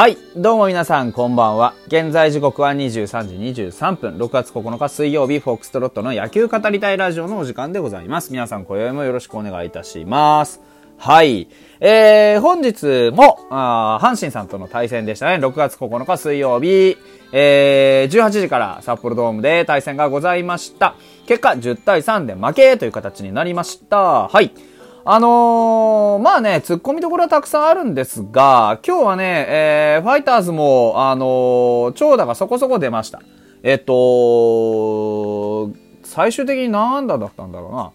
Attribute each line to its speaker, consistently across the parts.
Speaker 1: はい。どうも皆さん、こんばんは。現在時刻は23時23分、6月9日水曜日、フォックストロットの野球語りたいラジオのお時間でございます。皆さん、今宵もよろしくお願いいたします。はい。えー、本日も、あ阪神さんとの対戦でしたね。6月9日水曜日、えー、18時から札幌ドームで対戦がございました。結果、10対3で負けという形になりました。はい。あのー、まあね、突っ込みどころはたくさんあるんですが、今日はね、えー、ファイターズも、あのー、長打がそこそこ出ました。えっと、最終的に何安打だったんだろ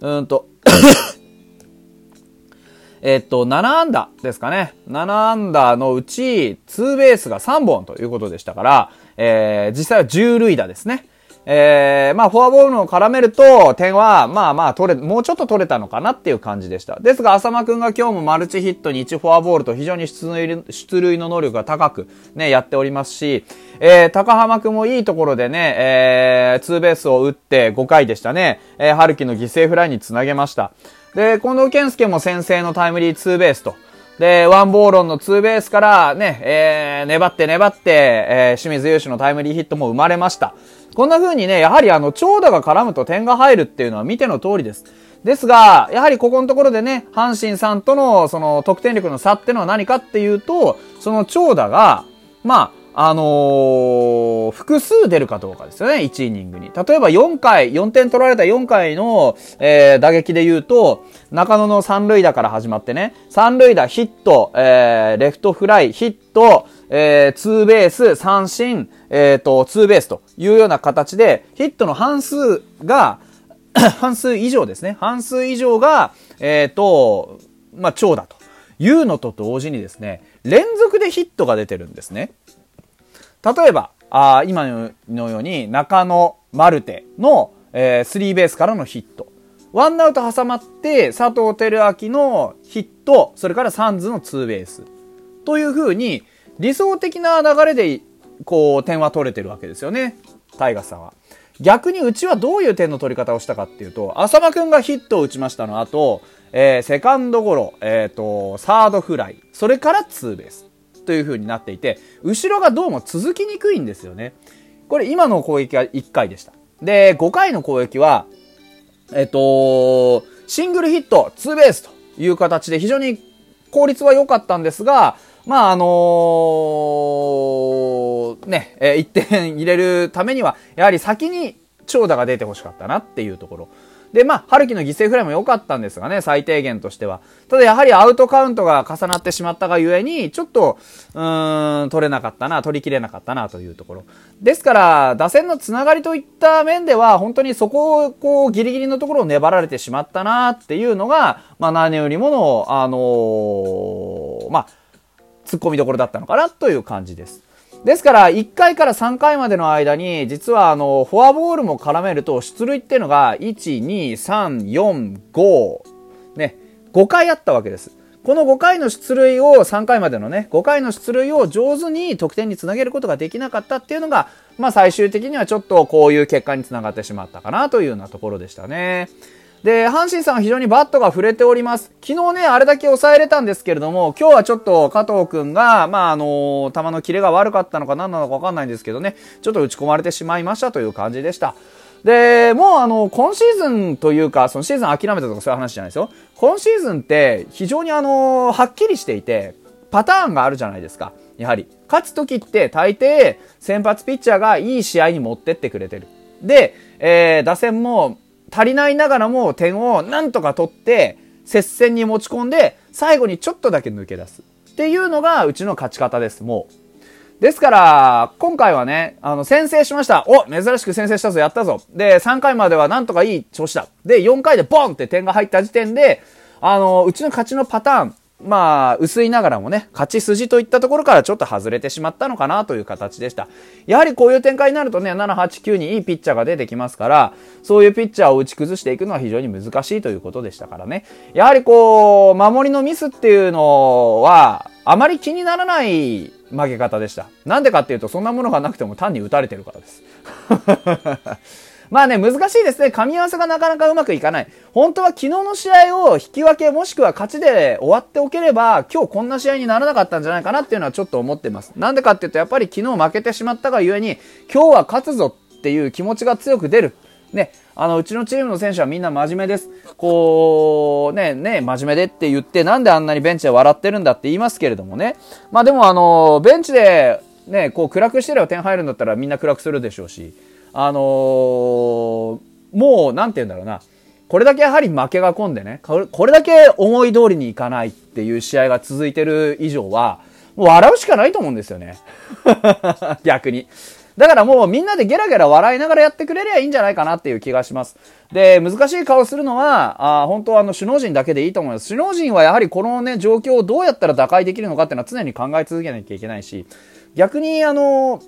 Speaker 1: うな。うんと、えっと、7安打ですかね。7安打のうち、ツーベースが3本ということでしたから、えー、実際は10塁打ですね。えー、まあ、フォアボールを絡めると、点は、まあまあ、取れ、もうちょっと取れたのかなっていう感じでした。ですが、浅間くんが今日もマルチヒットに1フォアボールと非常に出塁の能力が高く、ね、やっておりますし、えー、高浜くんもいいところでね、えー、ツーベースを打って5回でしたね、えー、春樹の犠牲フライにつなげました。で、近藤健介も先制のタイムリーツーベースと。で、ワンボーロンのツーベースからね、えー、粘って粘って、えー、清水優志のタイムリーヒットも生まれました。こんな風にね、やはりあの、長打が絡むと点が入るっていうのは見ての通りです。ですが、やはりここのところでね、阪神さんとのその得点力の差ってのは何かっていうと、その長打が、まあ、あのー、複数出るかどうかですよね、1イニングに。例えば4回、4点取られた4回の、えー、打撃で言うと、中野の三塁打から始まってね、三塁打、ヒット、えー、レフトフライ、ヒット、えー、ツーベース、三振、えっ、ー、と、ツーベースというような形で、ヒットの半数が、半数以上ですね。半数以上が、えっ、ー、と、まあ、長打というのと同時にですね、連続でヒットが出てるんですね。例えば、あ今のように中野、マルテの、えー、スリーベースからのヒット。ワンアウト挟まって、佐藤輝明のヒット、それからサンズのツーベース。という風に、理想的な流れで、こう、点は取れてるわけですよね。タイガーさんは。逆にうちはどういう点の取り方をしたかっていうと、浅間くんがヒットを打ちましたの後、えー、セカンドゴロ、えっ、ー、と、サードフライ、それからツーベースという風になっていて、後ろがどうも続きにくいんですよね。これ今の攻撃は1回でした。で、5回の攻撃は、えっ、ー、と、シングルヒット、ツーベースという形で非常に効率は良かったんですが、まあ、あのー、ね、えー、1点入れるためには、やはり先に長打が出て欲しかったなっていうところ。で、まあ、春樹の犠牲フライも良かったんですがね、最低限としては。ただやはりアウトカウントが重なってしまったがゆえに、ちょっと、うーん、取れなかったな、取りきれなかったなというところ。ですから、打線のつながりといった面では、本当にそこを、こう、ギリギリのところを粘られてしまったなっていうのが、まあ、何よりもの、あのー、まあ、突っ込みどころだったのかなという感じです。ですから、1回から3回までの間に、実はあの、フォアボールも絡めると、出塁っていうのが、1、2、3、4、5、ね、5回あったわけです。この5回の出塁を、3回までのね、5回の出塁を上手に得点につなげることができなかったっていうのが、まあ最終的にはちょっとこういう結果につながってしまったかなというようなところでしたね。で、阪神さんは非常にバットが触れております。昨日ね、あれだけ抑えれたんですけれども、今日はちょっと加藤くんが、まあ、あの球のキレが悪かったのか何なのかわかんないんですけどね、ちょっと打ち込まれてしまいましたという感じでした。で、もうあの、今シーズンというか、そのシーズン諦めたとかそういう話じゃないですよ。今シーズンって非常にあの、はっきりしていて、パターンがあるじゃないですか。やはり。勝つ時って大抵、先発ピッチャーがいい試合に持ってってくれてる。で、えー、打線も足りないながらも点をなんとか取って、接戦に持ち込んで、最後にちょっとだけ抜け出す。っていうのがうちの勝ち方です、もう。ですから、今回はね、あの、先制しました。お珍しく先制したぞ、やったぞ。で、3回まではなんとかいい調子だ。で、4回でボンって点が入った時点で、あの、うちの勝ちのパターン、まあ、薄いながらもね、勝ち筋といったところからちょっと外れてしまったのかなという形でした。やはりこういう展開になるとね、7、8、9にいいピッチャーが出てきますから、そういうピッチャーを打ち崩していくのは非常に難しいということでしたからね。やはりこう、守りのミスっていうのは、あまり気にならない負け方でした。なんでかっていうと、そんなものがなくても単に打たれてるからです。まあね、難しいですね。噛み合わせがなかなかうまくいかない。本当は昨日の試合を引き分けもしくは勝ちで終わっておければ、今日こんな試合にならなかったんじゃないかなっていうのはちょっと思ってます。なんでかっていうと、やっぱり昨日負けてしまったがゆえに、今日は勝つぞっていう気持ちが強く出る。ね、あの、うちのチームの選手はみんな真面目です。こう、ね、ね、真面目でって言って、なんであんなにベンチで笑ってるんだって言いますけれどもね。まあでもあの、ベンチで、ね、こう暗くしてれば点入るんだったらみんな暗くするでしょうし、あのー、もう、なんて言うんだろうな。これだけやはり負けが込んでね、これだけ思い通りにいかないっていう試合が続いてる以上は、もう笑うしかないと思うんですよね。逆に。だからもうみんなでゲラゲラ笑いながらやってくれりゃいいんじゃないかなっていう気がします。で、難しい顔するのは、あ本当はあの首脳陣だけでいいと思います。首脳陣はやはりこのね、状況をどうやったら打開できるのかっていうのは常に考え続けなきゃいけないし、逆にあの、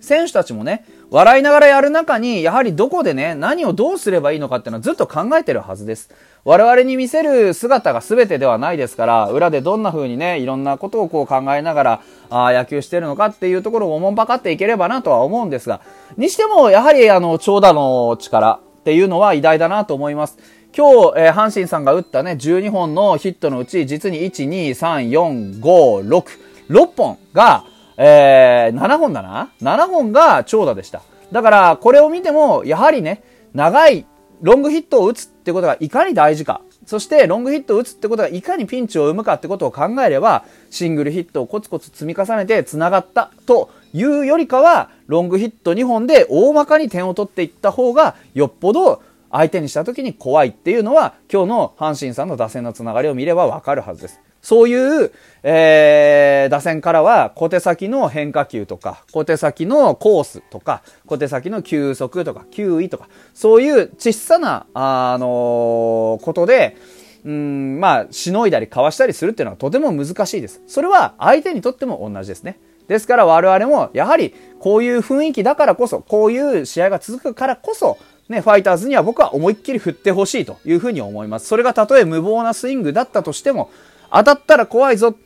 Speaker 1: 選手たちもね、笑いながらやる中に、やはりどこでね、何をどうすればいいのかっていうのはずっと考えてるはずです。我々に見せる姿が全てではないですから、裏でどんな風にね、いろんなことをこう考えながら、ああ野球してるのかっていうところをおもんぱかっていければなとは思うんですが、にしても、やはりあの、長打の力っていうのは偉大だなと思います。今日、えー、阪神さんが打ったね、12本のヒットのうち、実に1、2、3、4、5、6、6本が、えー、7本だな ?7 本が長打でした。だから、これを見ても、やはりね、長いロングヒットを打つってことがいかに大事か。そして、ロングヒットを打つってことがいかにピンチを生むかってことを考えれば、シングルヒットをコツコツ積み重ねて繋がったというよりかは、ロングヒット2本で大まかに点を取っていった方が、よっぽど相手にした時に怖いっていうのは、今日の阪神さんの打線のつながりを見ればわかるはずです。そういう、えー、打線からは小手先の変化球とか、小手先のコースとか、小手先の球速とか、球威とか、そういう小さな、あのー、ことで、うん、まあ、しのいだりかわしたりするっていうのはとても難しいです。それは相手にとっても同じですね。ですから我々も、やはりこういう雰囲気だからこそ、こういう試合が続くからこそ、ね、ファイターズには僕は思いっきり振ってほしいというふうに思います。それがたとえ無謀なスイングだったとしても、当たったら怖いぞ。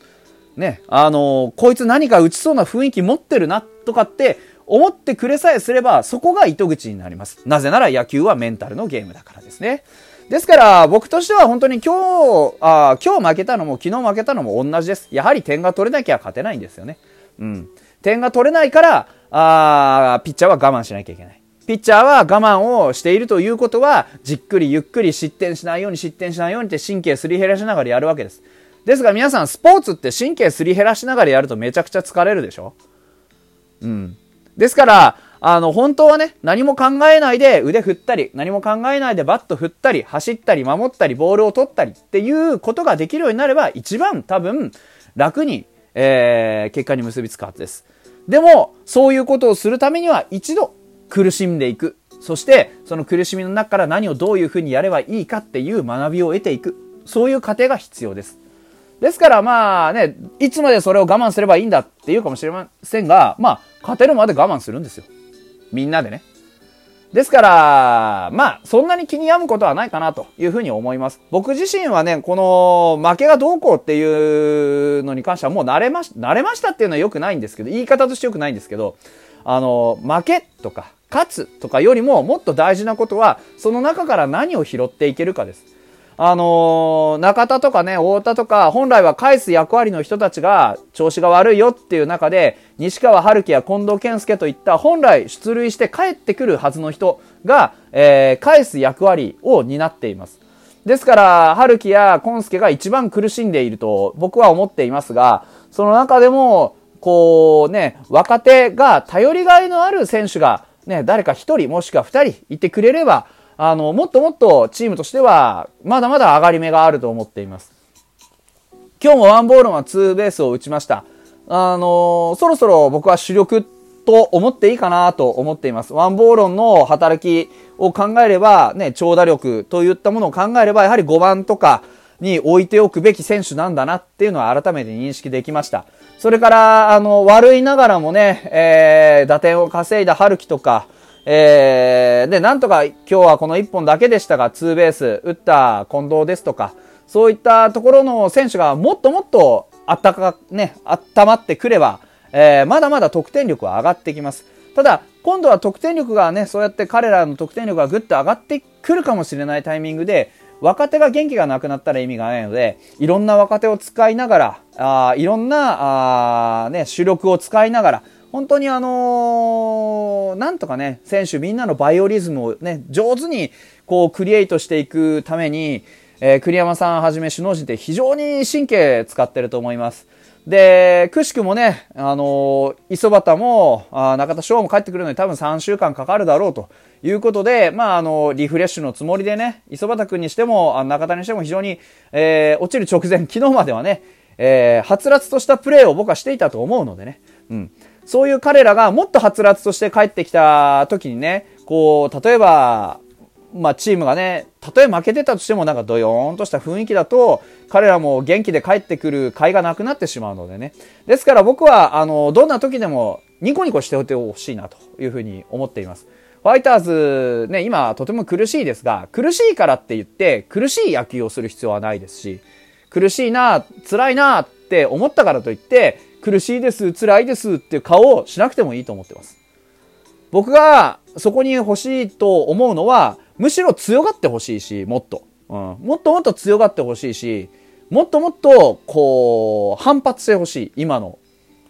Speaker 1: ね、あのー、こいつ何か打ちそうな雰囲気持ってるな、とかって思ってくれさえすれば、そこが糸口になります。なぜなら野球はメンタルのゲームだからですね。ですから、僕としては本当に今日、あ今日負けたのも昨日負けたのも同じです。やはり点が取れなきゃ勝てないんですよね。うん。点が取れないから、あピッチャーは我慢しなきゃいけない。ピッチャーは我慢をしているということは、じっくりゆっくり失点しないように失点しないようにって神経すり減らしながらやるわけです。ですが皆さん、スポーツって神経すり減らしながらやるとめちゃくちゃ疲れるでしょ？うん。ですから、あの、本当はね、何も考えないで腕振ったり、何も考えないでバット振ったり、走ったり、守ったり、ボールを取ったりっていうことができるようになれば、一番多分、楽に、えー、結果に結びつくはずです。でも、そういうことをするためには、一度、苦しんでいく。そして、その苦しみの中から何をどういうふうにやればいいかっていう学びを得ていく。そういう過程が必要です。ですからまあね、いつまでそれを我慢すればいいんだって言うかもしれませんが、まあ、勝てるまで我慢するんですよ。みんなでね。ですから、まあ、そんなに気に病むことはないかなというふうに思います。僕自身はね、この負けがどうこうっていうのに関してはもう慣れまし、慣れましたっていうのは良くないんですけど、言い方として良くないんですけど、あの、負けとか、勝つとかよりももっと大事なことは、その中から何を拾っていけるかです。あのー、中田とかね、太田とか、本来は返す役割の人たちが調子が悪いよっていう中で、西川春樹や近藤健介といった本来出塁して帰ってくるはずの人が、えー、返す役割を担っています。ですから、春樹や健介が一番苦しんでいると僕は思っていますが、その中でも、こうね、若手が頼りがいのある選手がね、誰か一人もしくは二人いてくれれば、あの、もっともっとチームとしては、まだまだ上がり目があると思っています。今日もワンボールはツーベースを打ちました。あの、そろそろ僕は主力と思っていいかなと思っています。ワンボーロンの働きを考えれば、ね、長打力といったものを考えれば、やはり5番とかに置いておくべき選手なんだなっていうのは改めて認識できました。それから、あの、悪いながらもね、えー、打点を稼いだ春樹とか、えー、で、なんとか今日はこの1本だけでしたが、ツーベース打った近藤ですとか、そういったところの選手がもっともっとあったか、ね、温まってくれば、えー、まだまだ得点力は上がってきます。ただ、今度は得点力がね、そうやって彼らの得点力がぐっと上がってくるかもしれないタイミングで、若手が元気がなくなったら意味がないので、いろんな若手を使いながら、あいろんな、あね、主力を使いながら、本当にあの、なんとかね、選手みんなのバイオリズムをね、上手にこうクリエイトしていくために、えー、栗山さんはじめ首脳陣って非常に神経使ってると思います。で、くしくもね、あの、磯端も、あ中田翔も帰ってくるのに多分3週間かかるだろうということで、まあ、あの、リフレッシュのつもりでね、磯端くんにしても、あ中田にしても非常に、えー、落ちる直前、昨日まではね、えー、はつらつとしたプレーを僕はしていたと思うのでね、うん。そういう彼らがもっとはつらつとして帰ってきた時にね、こう、例えば、まあ、チームがね、たとえ負けてたとしてもなんかドヨーンとした雰囲気だと、彼らも元気で帰ってくる甲斐がなくなってしまうのでね。ですから僕は、あの、どんな時でもニコニコしておいてほしいなというふうに思っています。ファイターズ、ね、今とても苦しいですが、苦しいからって言って苦しい野球をする必要はないですし、苦しいな、辛いなって思ったからといって、苦しいです、辛いですっていう顔をしなくてもいいと思ってます。僕がそこに欲しいと思うのは、むしろ強がってほしいし、もっと。うん。もっともっと強がってほしいし、もっともっと、こう、反発してほしい。今の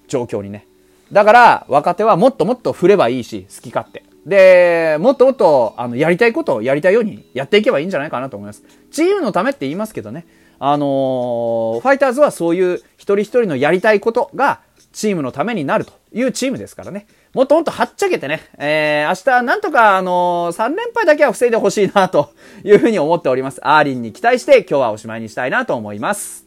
Speaker 1: 状況にね。だから、若手はもっともっと振ればいいし、好き勝手。で、もっともっと、あの、やりたいことをやりたいようにやっていけばいいんじゃないかなと思います。チームのためって言いますけどね。あのー、ファイターズはそういう一人一人のやりたいことがチームのためになるというチームですからね。もっともっとはっちゃけてね、えー、明日なんとかあのー、3連敗だけは防いでほしいなというふうに思っております。アーリンに期待して今日はおしまいにしたいなと思います。